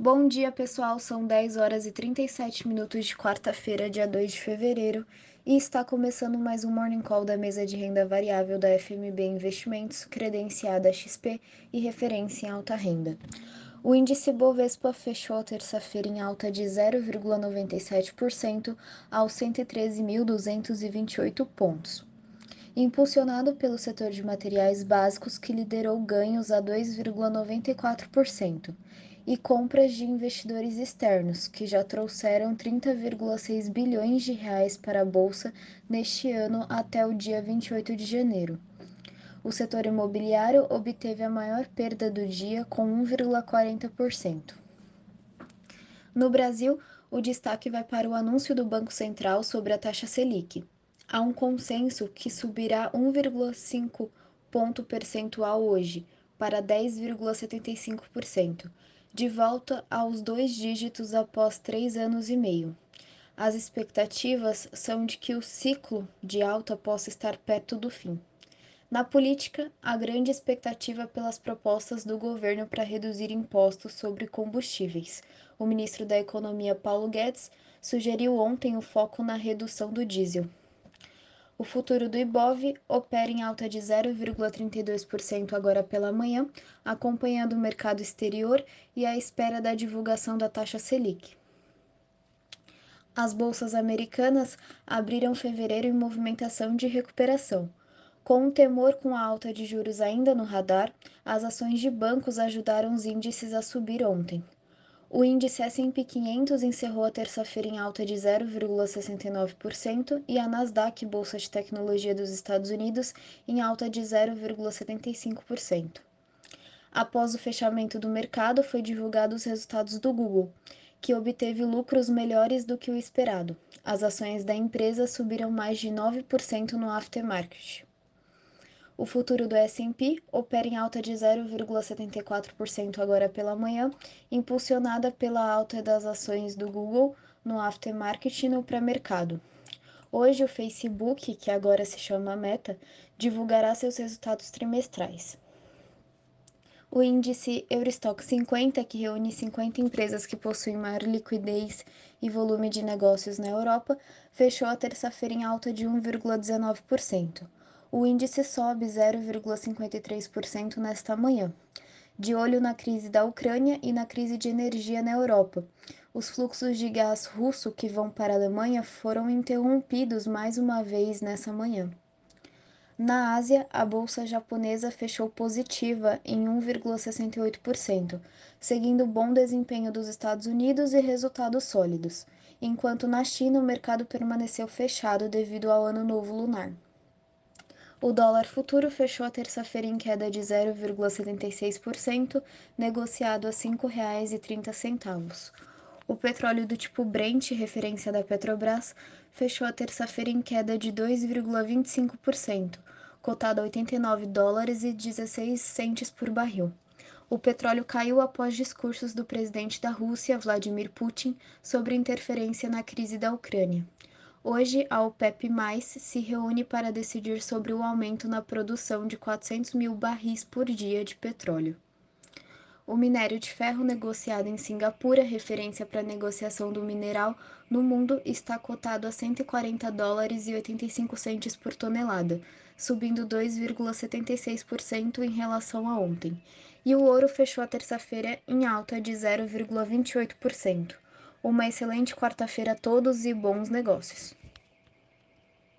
Bom dia, pessoal. São 10 horas e 37 minutos de quarta-feira, dia 2 de fevereiro, e está começando mais um Morning Call da mesa de renda variável da FMB Investimentos, credenciada XP e referência em alta renda. O índice Bovespa fechou a terça-feira em alta de 0,97% aos 113.228 pontos impulsionado pelo setor de materiais básicos que liderou ganhos a 2,94%, e compras de investidores externos, que já trouxeram 30,6 bilhões de reais para a bolsa neste ano até o dia 28 de janeiro. O setor imobiliário obteve a maior perda do dia com 1,40%. No Brasil, o destaque vai para o anúncio do Banco Central sobre a taxa Selic há um consenso que subirá 1,5 ponto percentual hoje, para 10,75%, de volta aos dois dígitos após três anos e meio. As expectativas são de que o ciclo de alta possa estar perto do fim. Na política, há grande expectativa pelas propostas do governo para reduzir impostos sobre combustíveis. O ministro da Economia, Paulo Guedes, sugeriu ontem o foco na redução do diesel. O futuro do Ibov opera em alta de 0,32% agora pela manhã, acompanhando o mercado exterior e à espera da divulgação da taxa Selic. As bolsas americanas abriram fevereiro em movimentação de recuperação. Com um temor com a alta de juros ainda no radar, as ações de bancos ajudaram os índices a subir ontem. O índice S&P 500 encerrou a terça-feira em alta de 0,69% e a Nasdaq, bolsa de tecnologia dos Estados Unidos, em alta de 0,75%. Após o fechamento do mercado, foi divulgado os resultados do Google, que obteve lucros melhores do que o esperado. As ações da empresa subiram mais de 9% no aftermarket. O futuro do S&P opera em alta de 0,74% agora pela manhã, impulsionada pela alta das ações do Google no aftermarket e no pré-mercado. Hoje o Facebook, que agora se chama Meta, divulgará seus resultados trimestrais. O índice Eurostock 50, que reúne 50 empresas que possuem maior liquidez e volume de negócios na Europa, fechou a terça-feira em alta de 1,19% o índice sobe 0,53% nesta manhã. De olho na crise da Ucrânia e na crise de energia na Europa, os fluxos de gás russo que vão para a Alemanha foram interrompidos mais uma vez nessa manhã. Na Ásia, a bolsa japonesa fechou positiva em 1,68%, seguindo o bom desempenho dos Estados Unidos e resultados sólidos, enquanto na China o mercado permaneceu fechado devido ao Ano Novo Lunar. O dólar futuro fechou a terça-feira em queda de 0,76%, negociado a R$ 5,30. O petróleo do tipo Brent, referência da Petrobras, fechou a terça-feira em queda de 2,25%, cotado a 89 dólares e 16 centes por barril. O petróleo caiu após discursos do presidente da Rússia, Vladimir Putin, sobre interferência na crise da Ucrânia. Hoje, a OPEP+, se reúne para decidir sobre o aumento na produção de 400 mil barris por dia de petróleo. O minério de ferro negociado em Singapura, referência para a negociação do mineral no mundo, está cotado a 140 dólares e 85 centes por tonelada, subindo 2,76% em relação a ontem. E o ouro fechou a terça-feira em alta de 0,28%. Uma excelente quarta-feira a todos e bons negócios.